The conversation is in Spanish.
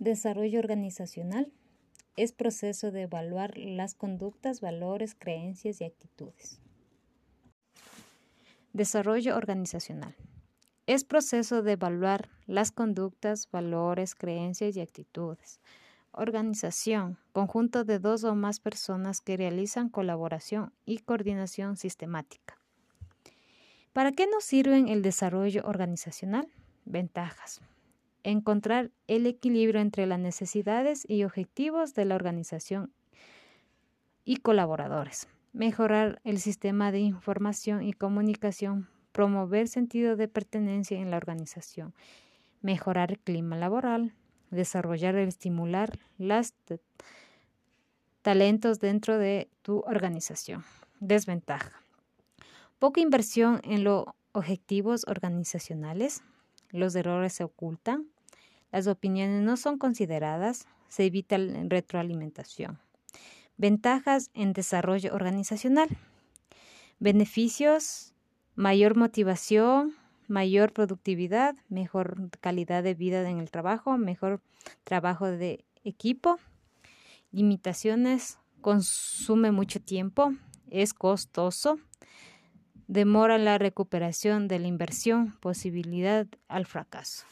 Desarrollo organizacional es proceso de evaluar las conductas, valores, creencias y actitudes. Desarrollo organizacional es proceso de evaluar las conductas, valores, creencias y actitudes. Organización, conjunto de dos o más personas que realizan colaboración y coordinación sistemática. ¿Para qué nos sirven el desarrollo organizacional? Ventajas encontrar el equilibrio entre las necesidades y objetivos de la organización y colaboradores, mejorar el sistema de información y comunicación, promover sentido de pertenencia en la organización, mejorar el clima laboral, desarrollar y estimular los talentos dentro de tu organización. Desventaja. Poca inversión en los objetivos organizacionales. Los errores se ocultan las opiniones no son consideradas, se evita la retroalimentación. Ventajas en desarrollo organizacional. Beneficios, mayor motivación, mayor productividad, mejor calidad de vida en el trabajo, mejor trabajo de equipo. Limitaciones, consume mucho tiempo, es costoso, demora la recuperación de la inversión, posibilidad al fracaso.